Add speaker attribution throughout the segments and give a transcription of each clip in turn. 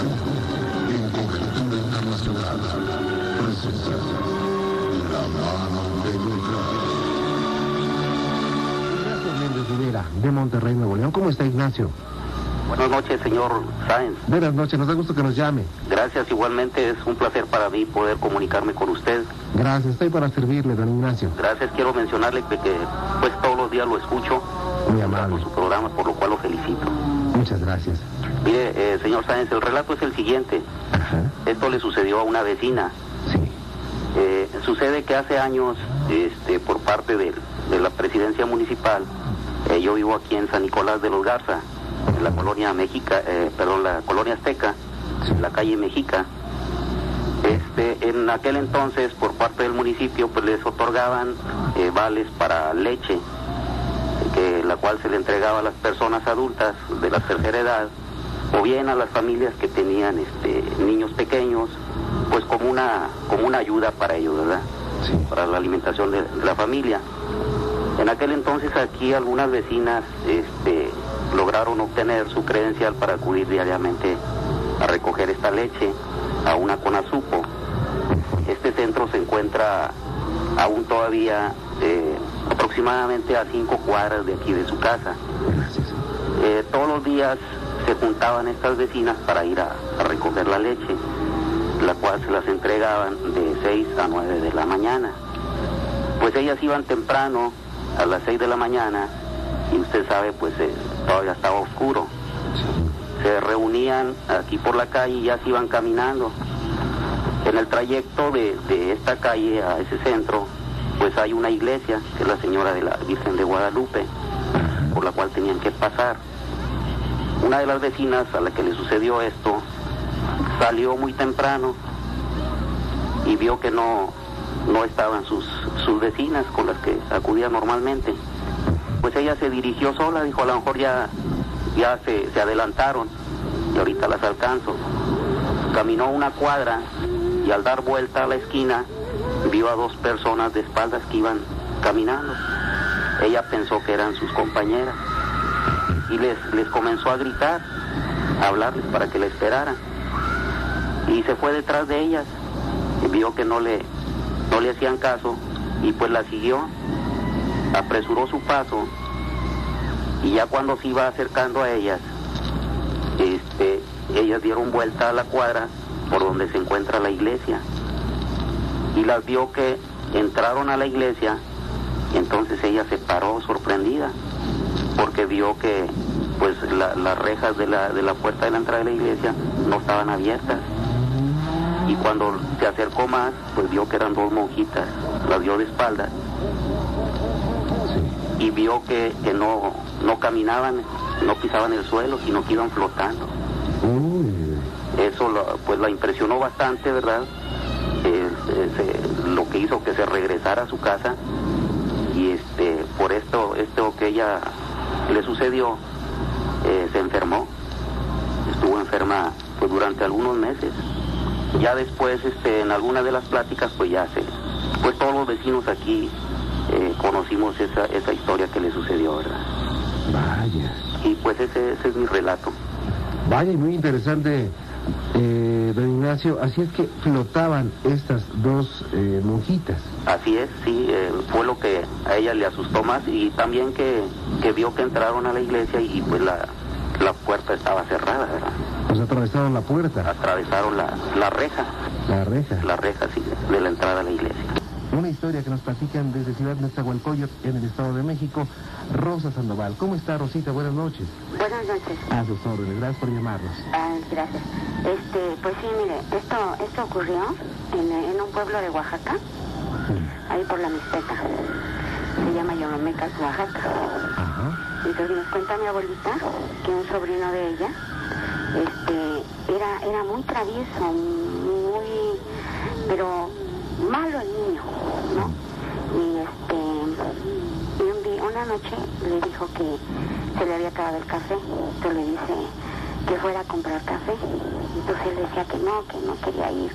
Speaker 1: en cobertura internacional, presenta La mano de
Speaker 2: Ignacio Méndez Rivera, de Monterrey, Nuevo León. ¿Cómo está Ignacio?
Speaker 3: Buenas noches, señor Sáenz.
Speaker 2: Buenas noches, nos da gusto que nos llame.
Speaker 3: Gracias, igualmente es un placer para mí poder comunicarme con usted.
Speaker 2: Gracias, estoy para servirle, don Ignacio.
Speaker 3: Gracias, quiero mencionarle que, que, pues todos los días lo escucho
Speaker 2: Muy amable.
Speaker 3: su programa, por lo cual lo felicito.
Speaker 2: Muchas gracias.
Speaker 3: Mire, eh, señor Sáenz, el relato es el siguiente.
Speaker 2: Ajá,
Speaker 3: Esto le sucedió a una vecina.
Speaker 2: sí.
Speaker 3: Eh, sucede que hace años, este, por parte de, de la presidencia municipal, eh, yo vivo aquí en San Nicolás de los Garza, en la colonia Mexica, eh, perdón, la colonia Azteca,
Speaker 2: Sí.
Speaker 3: en la calle Mexica. Este, en aquel entonces, por parte del municipio, pues les otorgaban vales para leche, la cual se le entregaba a las personas adultas de la tercera edad, o bien a las familias que tenían este, niños pequeños, pues como una, como una ayuda para ellos, ¿verdad?
Speaker 2: Sí.
Speaker 3: Para la alimentación de, de la familia. En aquel entonces aquí algunas vecinas este, lograron obtener su credencial para acudir diariamente a recoger esta leche a una conazupo. Este centro se encuentra aún todavía eh, aproximadamente a cinco cuadras de aquí de su casa. Eh, todos los días se juntaban estas vecinas para ir a, a recoger la leche, la cual se las entregaban de 6 a 9 de la mañana. Pues ellas iban temprano, a las 6 de la mañana, y usted sabe, pues eh, todavía estaba oscuro. Se reunían aquí por la calle y ya se iban caminando. En el trayecto de, de esta calle a ese centro, pues hay una iglesia, que es la Señora de la Virgen de Guadalupe, por la cual tenían que pasar. Una de las vecinas a la que le sucedió esto salió muy temprano y vio que no, no estaban sus, sus vecinas con las que acudía normalmente. Pues ella se dirigió sola, dijo a lo mejor ya, ya se, se adelantaron y ahorita las alcanzo. Caminó una cuadra y al dar vuelta a la esquina vio a dos personas de espaldas que iban caminando. Ella pensó que eran sus compañeras y les, les comenzó a gritar, a hablarles para que la esperaran. Y se fue detrás de ellas, y vio que no le, no le hacían caso y pues la siguió, apresuró su paso y ya cuando se iba acercando a ellas, este, ellas dieron vuelta a la cuadra por donde se encuentra la iglesia y las vio que entraron a la iglesia y entonces ella se paró sorprendida porque vio que pues la- las rejas de la, de la puerta de la entrada de la iglesia no estaban abiertas. Y cuando se acercó más pues vio que eran dos monjitas las vio de espaldas y vio que, que no, no caminaban no pisaban el suelo sino que iban flotando. Eso pues la impresionó bastante, ¿verdad? Eh, se- lo que hizo que se regresara a su casa. Y este por esto esto que ella le sucedió eh, se enfermó. Estuvo enferma pues durante algunos meses. Ya después este en alguna de las pláticas pues ya se pues todos los vecinos aquí eh, conocimos esa esa historia que le sucedió verdad
Speaker 2: vaya.
Speaker 3: y pues ese, ese es mi relato.
Speaker 2: Vaya, y muy interesante, eh, don Ignacio. Así es que flotaban estas dos eh, monjitas.
Speaker 3: Así es, sí, eh, fue lo que a ella le asustó más y también que, que vio que entraron a la iglesia y, pues la, la puerta estaba cerrada, ¿verdad?
Speaker 2: Pues atravesaron la puerta,
Speaker 3: Atravesaron la, la reja,
Speaker 2: la reja.
Speaker 3: la reja sí, de la entrada a la iglesia.
Speaker 2: Una historia que nos platican desde Ciudad Nezahualcóyotl, en el Estado de México, Rosa Sandoval. ¿Cómo está, Rosita? Buenas noches.
Speaker 4: Buenas noches.
Speaker 2: A sus órdenes, gracias por llamarnos.
Speaker 4: Ah, gracias. Este, pues sí, mire, esto, esto ocurrió en, en un pueblo de Oaxaca, ahí por la Mixteca. Se llama Yolomecas, Oaxaca.
Speaker 2: Ajá.
Speaker 4: Entonces nos cuenta mi abuelita que un sobrino de ella, este, era, era muy travieso, muy, pero malo el niño, ¿no? Y este, y un día, una noche le dijo que se le había acabado el café, entonces le dice que fuera a comprar café, entonces él decía que no, que no quería ir.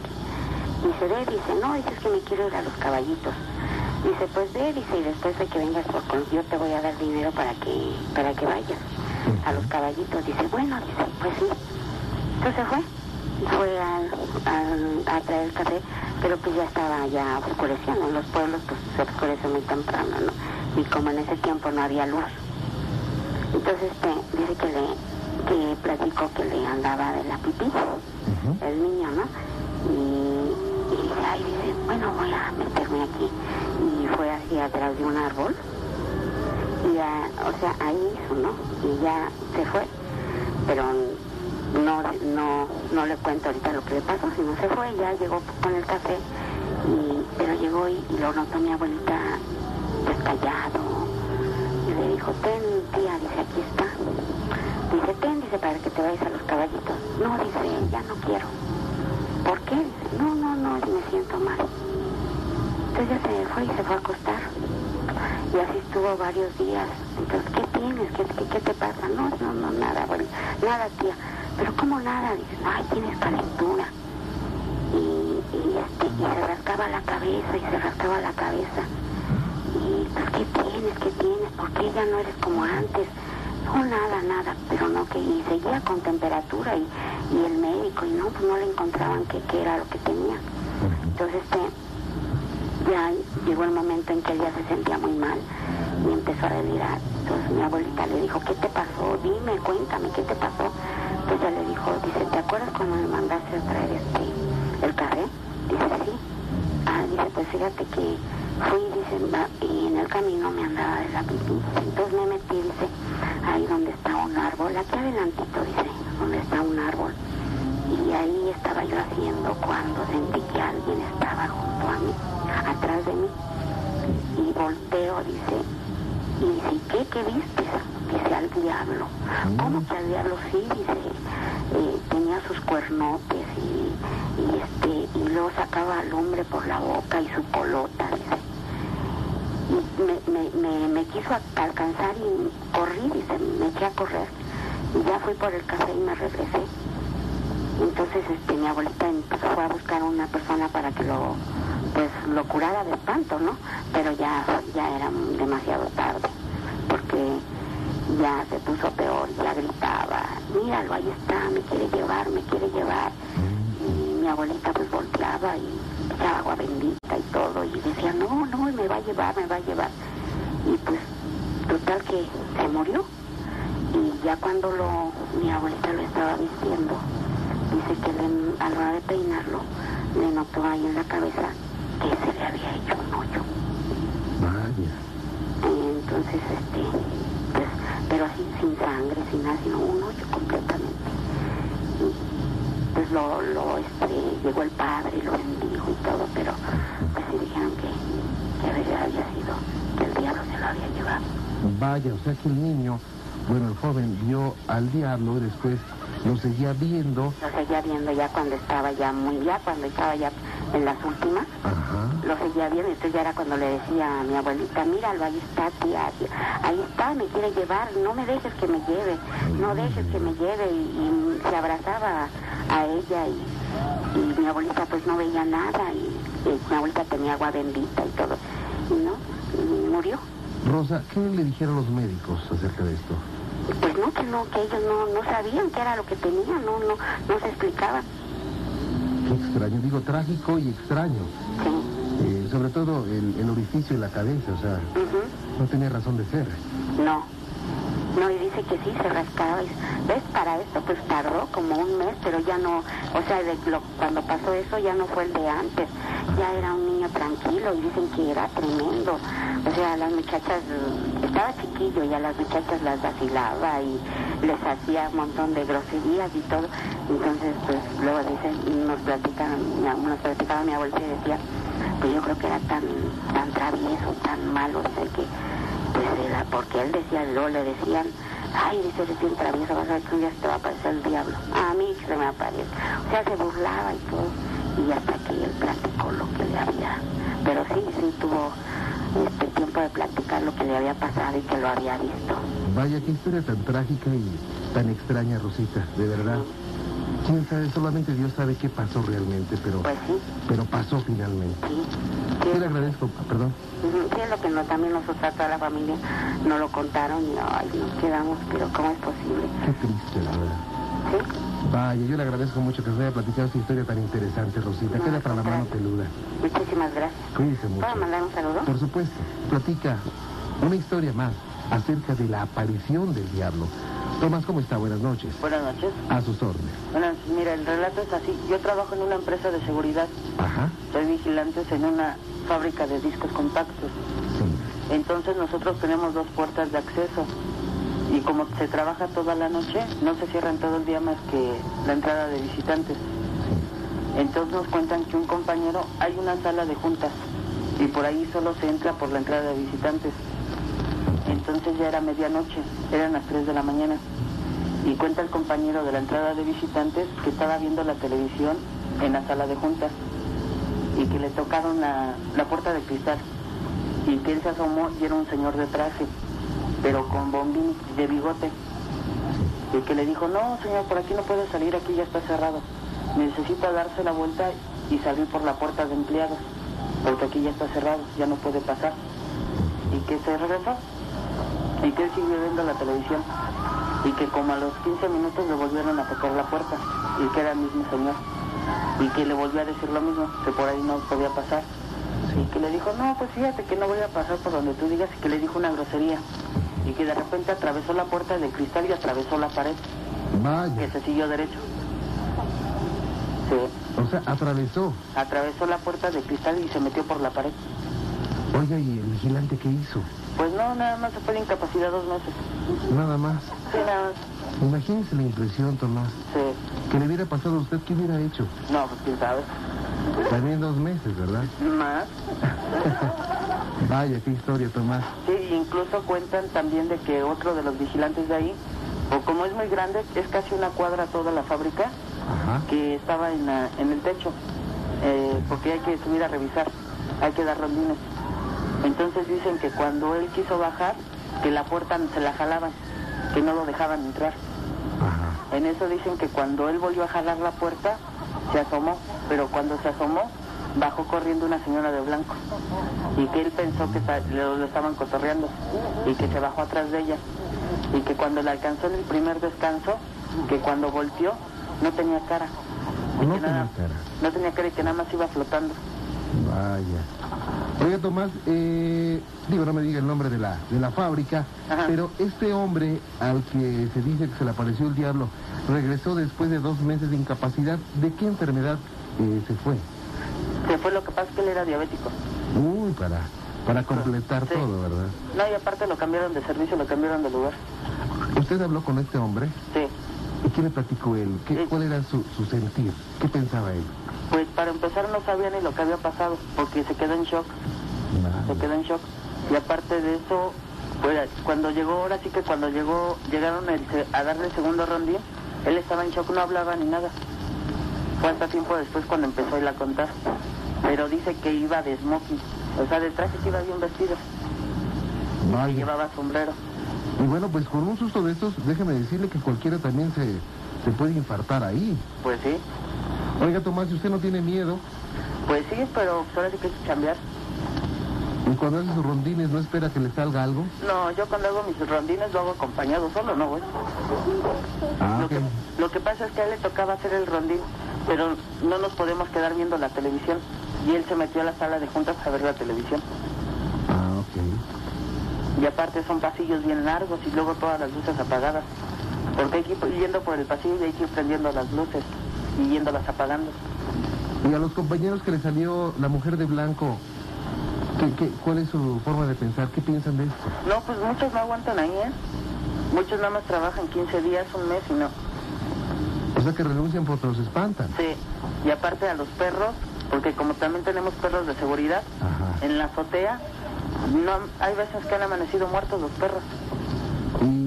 Speaker 4: Dice, ve, dice, no, dice que me quiero ir a los caballitos. Dice, pues ve, dice, y después de que vengas porque yo te voy a dar dinero para que, para que vayas a los caballitos. Dice, bueno, dice, pues sí. Entonces fue. fue al- al- a traer café, pero pues ya estaba ya oscureciendo. En los pueblos pues se oscurece muy temprano, ¿no? Y como en ese tiempo no había luz. Entonces este, dice que le que platicó que le andaba de la pipí, el niño, ¿no? Y, y dice, ay, dice, bueno, voy a meterme aquí. Y fue así atrás de un árbol. Y ya, o sea, ahí hizo, ¿no? Y ya se fue. Pero no, no, no le cuento ahorita lo que le pasó, sino se fue, ya llegó con el café. Y, pero llegó y, y lo notó mi abuelita pues le dijo, ten, tía, dice, aquí está. Dice, ten, dice, para que te vayas a los caballitos. No, dice, ya no quiero. ¿Por qué? Dice, no, no, no, me siento mal. Entonces ya se fue y se fue a acostar. Y así estuvo varios días. Entonces, ¿qué tienes? ¿Qué, qué, qué te pasa? No, no, no, nada, bueno, nada, tía. Pero ¿cómo nada? Dice, ay, tienes calentura. Y, y, este, y se rascaba la cabeza y se rascaba la cabeza. ¿Qué tienes? ¿Qué tienes? ¿Por qué ya no eres como antes? No, nada, nada, pero no, que y seguía con temperatura y, y el médico, y no, pues no le encontraban qué qué era lo que tenía. Entonces, este, ya llegó el momento en que él ya se sentía muy mal y empezó a delirar. Entonces mi abuelita le dijo, ¿qué te pasó? Dime, cuéntame, ¿qué te pasó? Entonces ella le dijo, dice, ¿te acuerdas cuando me mandaste a traer este, el café? Dice, sí. Ah, dice, pues fíjate que fui, dice, y en el camino me andaba de la pipí. Entonces me metí, dice, ahí donde está un árbol, aquí adelantito, dice, donde está un árbol. Y ahí estaba yo haciendo cuando sentí que alguien estaba junto a mí, atrás de mí. Y volteo, dice, y dice, ¿qué, qué viste? Dice, al diablo. ¿Cómo que al diablo? Sí, dice, eh, tenía sus cuernotes y, y, este, y luego sacaba al hombre por la boca y su colota, dice. Me, me, me, me quiso a- alcanzar y corrí, dice, me eché a correr. Y ya fui por el café y me regresé. Entonces este, mi abuelita fue a buscar una persona para que lo, pues, lo curara de espanto, ¿no? Pero ya, ya era demasiado tarde, porque ya se puso peor, ya gritaba, míralo, ahí está, me quiere llevar, me quiere llevar. Y mi abuelita pues volteaba y echaba agua bendita y todo, y decía, no, no, me va a llevar, me va a llevar. Y pues, total que se murió. Y ya cuando lo, mi abuelita lo estaba vistiendo, dice que le- a la hora de peinarlo, le notó ahí en la cabeza que se le había hecho un hoyo.
Speaker 2: Vaya.
Speaker 4: Entonces, este, pues, pero así sin sangre, sin nada, sino un hoyo. Y pues lo, lo, este, llegó el padre y lo bendijo y todo, pero pues sí dijeron que, que había había sido, que el diablo se lo había llevado.
Speaker 2: Vaya, o sea que el niño, bueno, el joven vio al diablo y después lo seguía viendo.
Speaker 4: Lo seguía viendo ya cuando estaba ya muy, ya cuando estaba ya en las últimas.
Speaker 2: Ajá.
Speaker 4: lo seguía viendo, entonces ya era cuando le decía a mi abuelita, míralo, ahí está, tía, ahí está, me quiere llevar, no me dejes que me lleve, no dejes que me lleve, y, y se abrazaba a ella, y, y mi abuelita pues no veía nada, y, y mi abuelita tenía agua bendita y todo, y no, y murió.
Speaker 2: Rosa, ¿qué le dijeron los médicos acerca de esto?
Speaker 4: Pues no, que no, que ellos no, no sabían qué era lo que tenía, no, no, no se explicaban.
Speaker 2: Extraño, digo trágico y extraño.
Speaker 4: Sí.
Speaker 2: Eh, sobre todo el, el orificio y la cabeza, o sea, no tenía razón de ser.
Speaker 4: No. No, y dice que sí, se rascaba. y- ¿Ves? Esto pues tardó como un mes, pero ya no, o sea, de lo- cuando pasó eso ya no fue el de antes. Ya era un niño tranquilo y dicen que era tremendo. O sea, las muchachas, estaba chiquillo y a las muchachas las vacilaba y les hacía un montón de groserías y todo. Entonces, pues luego dicen, nos platican, mi- nos platicaba mi abuelita y decía, pues yo creo que era tan, tan travieso, tan malo, o sea, que pues era porque él decía, luego le decían, ay, dice, eres bien travieso, vas a ver que un día te va a aparecer el diablo. A mí se me aparece. O sea, se burlaba y todo. Y hasta que él platicó lo que le había. Pero sí, sí tuvo este tiempo de platicar lo que le había pasado y que lo había visto.
Speaker 2: Vaya, qué historia tan trágica y tan extraña, Rosita, de verdad. Quién sabe, solamente Dios sabe qué pasó realmente, pero,
Speaker 4: Pues sí,
Speaker 2: pero pasó finalmente.
Speaker 4: sí.
Speaker 2: Sí,
Speaker 4: Sí,
Speaker 2: le agradezco, perdón.
Speaker 4: Sí, es lo que no, también nosotros, a toda la familia, no lo contaron y ay, nos quedamos, pero ¿cómo es posible?
Speaker 2: Qué triste, la verdad.
Speaker 4: ¿Sí?
Speaker 2: Vaya, yo le agradezco mucho que nos haya platicado esta historia tan interesante, Rosita.
Speaker 4: No,
Speaker 2: Queda para la mano peluda.
Speaker 4: Muchísimas gracias.
Speaker 2: Cuídese mucho.
Speaker 4: ¿Puedo mandar un saludo?
Speaker 2: Por supuesto. Platica una historia más acerca de la aparición del diablo. Tomás, ¿cómo está? Buenas noches.
Speaker 5: Buenas noches.
Speaker 2: A sus órdenes.
Speaker 5: Bueno, mira, el relato es así. Yo trabajo en una empresa de seguridad.
Speaker 2: Ajá.
Speaker 5: Soy vigilante en una fábrica de discos compactos.
Speaker 2: Sí.
Speaker 5: Entonces nosotros tenemos dos puertas de acceso. Y como se trabaja toda la noche, no se cierran todo el día más que la entrada de visitantes. Entonces nos cuentan que un compañero, hay una sala de juntas y por ahí solo se entra por la entrada de visitantes. Entonces ya era medianoche, eran las 3 de la mañana. Y cuenta el compañero de la entrada de visitantes que estaba viendo la televisión en la sala de juntas y que le tocaron la, la puerta de cristal y que él se asomó y era un señor de traje, pero con bombín de bigote. Y que le dijo, no señor, por aquí no puede salir, aquí ya está cerrado. Necesita darse la vuelta y salir por la puerta de empleados, porque aquí ya está cerrado, ya no puede pasar. Y que se regresó y que él siguió viendo la televisión y que como a los 15 minutos le volvieron a tocar la puerta y que era el mismo señor y que le volvió a decir lo mismo, que por ahí no podía pasar y que le dijo, no, pues fíjate que no voy a pasar por donde tú digas y que le dijo una grosería y que de repente atravesó la puerta de cristal y atravesó la pared, que
Speaker 2: Vaya.
Speaker 5: se siguió derecho. Sí,
Speaker 2: O sea, atravesó.
Speaker 5: atravesó la puerta de cristal y se metió por la pared.
Speaker 2: Oiga, ¿y el vigilante qué hizo?
Speaker 5: Pues no, nada más se fue de incapacidad dos meses.
Speaker 2: Nada más.
Speaker 5: Sí, nada más.
Speaker 2: Imagínese la impresión, Tomás.
Speaker 5: Sí.
Speaker 2: Que le hubiera pasado a usted, ¿qué hubiera hecho?
Speaker 5: No, pues quién sabe.
Speaker 2: También dos meses, ¿verdad?
Speaker 5: Más.
Speaker 2: Vaya, qué historia, Tomás.
Speaker 5: Sí, incluso cuentan también de que otro de los vigilantes de ahí, o como es muy grande, es casi una cuadra toda la fábrica,
Speaker 2: Ajá.
Speaker 5: que estaba en, la- en el techo, eh, porque hay que subir a revisar, hay que dar rondines. Entonces dicen que cuando él quiso bajar, que la puerta se la jalaban, que no lo dejaban entrar.
Speaker 2: Ajá.
Speaker 5: En eso dicen que cuando él volvió a jalar la puerta, se asomó, pero cuando se asomó, bajó corriendo una señora de blanco y que él pensó que lo, lo estaban cotorreando y que se bajó atrás de ella y que cuando la alcanzó en el primer descanso, que cuando volteó no tenía cara.
Speaker 2: No
Speaker 5: nada-
Speaker 2: tenía cara.
Speaker 5: No tenía cara y que nada más iba flotando.
Speaker 2: Vaya. Oiga, Tomás, eh, digo, no me diga el nombre de la, de la fábrica,
Speaker 5: Ajá.
Speaker 2: pero este hombre al que se dice que se le apareció el diablo, regresó después de dos meses de incapacidad. ¿De qué enfermedad eh, se fue?
Speaker 5: Se fue lo que pasa es que él era diabético.
Speaker 2: Uy, para, para completar
Speaker 5: Sí.
Speaker 2: todo, ¿verdad?
Speaker 5: No, y aparte lo cambiaron de servicio, lo cambiaron de lugar.
Speaker 2: ¿Usted habló con este hombre?
Speaker 5: Sí.
Speaker 2: ¿Y qué le platicó él? ¿Qué,
Speaker 5: Sí.
Speaker 2: ¿Cuál era su, su sentir? ¿Qué pensaba él?
Speaker 5: Pues para empezar no sabía ni lo que había pasado, porque se quedó en shock. se quedó en shock. Y aparte de eso, pues cuando llegó, ahora sí que cuando llegó, llegaron el a darle el segundo rondín, él estaba en shock, no hablaba ni nada. Fue hasta tiempo después cuando empezó él a contar. Pero dice que iba de smoking, o sea, de traje que iba bien vestido, y
Speaker 2: Vaya.
Speaker 5: llevaba sombrero.
Speaker 2: Y bueno, pues con un susto de estos, déjeme decirle que cualquiera también se, se puede infartar ahí.
Speaker 5: Pues sí,
Speaker 2: Oiga, Tomás, si usted no tiene miedo,
Speaker 5: pues sí, pero ahora sí que hay que cambiar.
Speaker 2: y cuando hace sus rondines no espera que le salga algo.
Speaker 5: No, yo cuando hago mis rondines lo hago acompañado, solo no, güey.
Speaker 2: Ah,
Speaker 5: Lo que, lo que pasa es que a él le tocaba hacer el rondín, pero no nos podemos quedar viendo la televisión. Y él se metió a la sala de juntas a ver la televisión.
Speaker 2: Ah, ok.
Speaker 5: Y aparte son pasillos bien largos y luego todas las luces apagadas. Porque hay que ir yendo por el pasillo y hay que ir prendiendo las luces y yéndolas apagando.
Speaker 2: Y a los compañeros que le salió la mujer de blanco, ¿qué, qué, cuál es su forma de pensar? ¿Qué piensan de esto?
Speaker 5: No, pues muchos no aguantan ahí, ¿eh? Muchos nada más trabajan 15 días, un mes y no.
Speaker 2: O sea que renuncian porque los espantan.
Speaker 5: Sí. Y aparte a los perros, porque como también tenemos perros de seguridad,
Speaker 2: Ajá.
Speaker 5: en la azotea, no, hay veces que han amanecido muertos los perros.
Speaker 2: ¿Y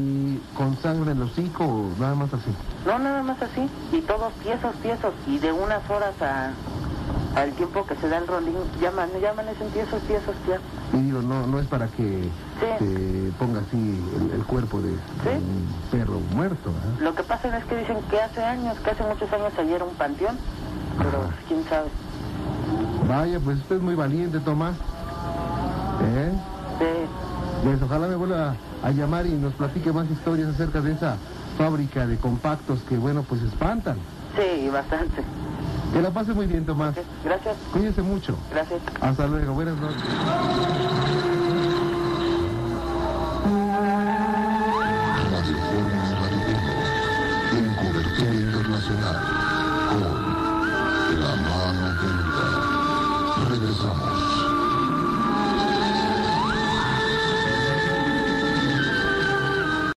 Speaker 2: con sangre en el hocico o nada más así?
Speaker 5: No, nada más así. Y todos tiesos, tiesos. Y de unas horas a, al tiempo que se da el rondín, llaman, ya amanecen tiesos, tiesos, ya.
Speaker 2: Y digo, no, no es para que se ponga así el, el cuerpo de, un perro muerto. ¿eh?
Speaker 5: Lo que pasa es que dicen que hace años, que hace muchos años ayer un panteón. Pero
Speaker 2: Ajá.
Speaker 5: quién sabe.
Speaker 2: Vaya, pues usted es muy valiente, Tomás. ¿Eh? Pues ojalá me vuelva a llamar y nos platique más historias acerca de esa fábrica de compactos que, bueno, pues espantan.
Speaker 5: Sí, bastante.
Speaker 2: Que la pase muy bien, Tomás.
Speaker 5: Gracias,
Speaker 2: Cuídese mucho.
Speaker 5: gracias.
Speaker 2: Hasta luego. Buenas noches.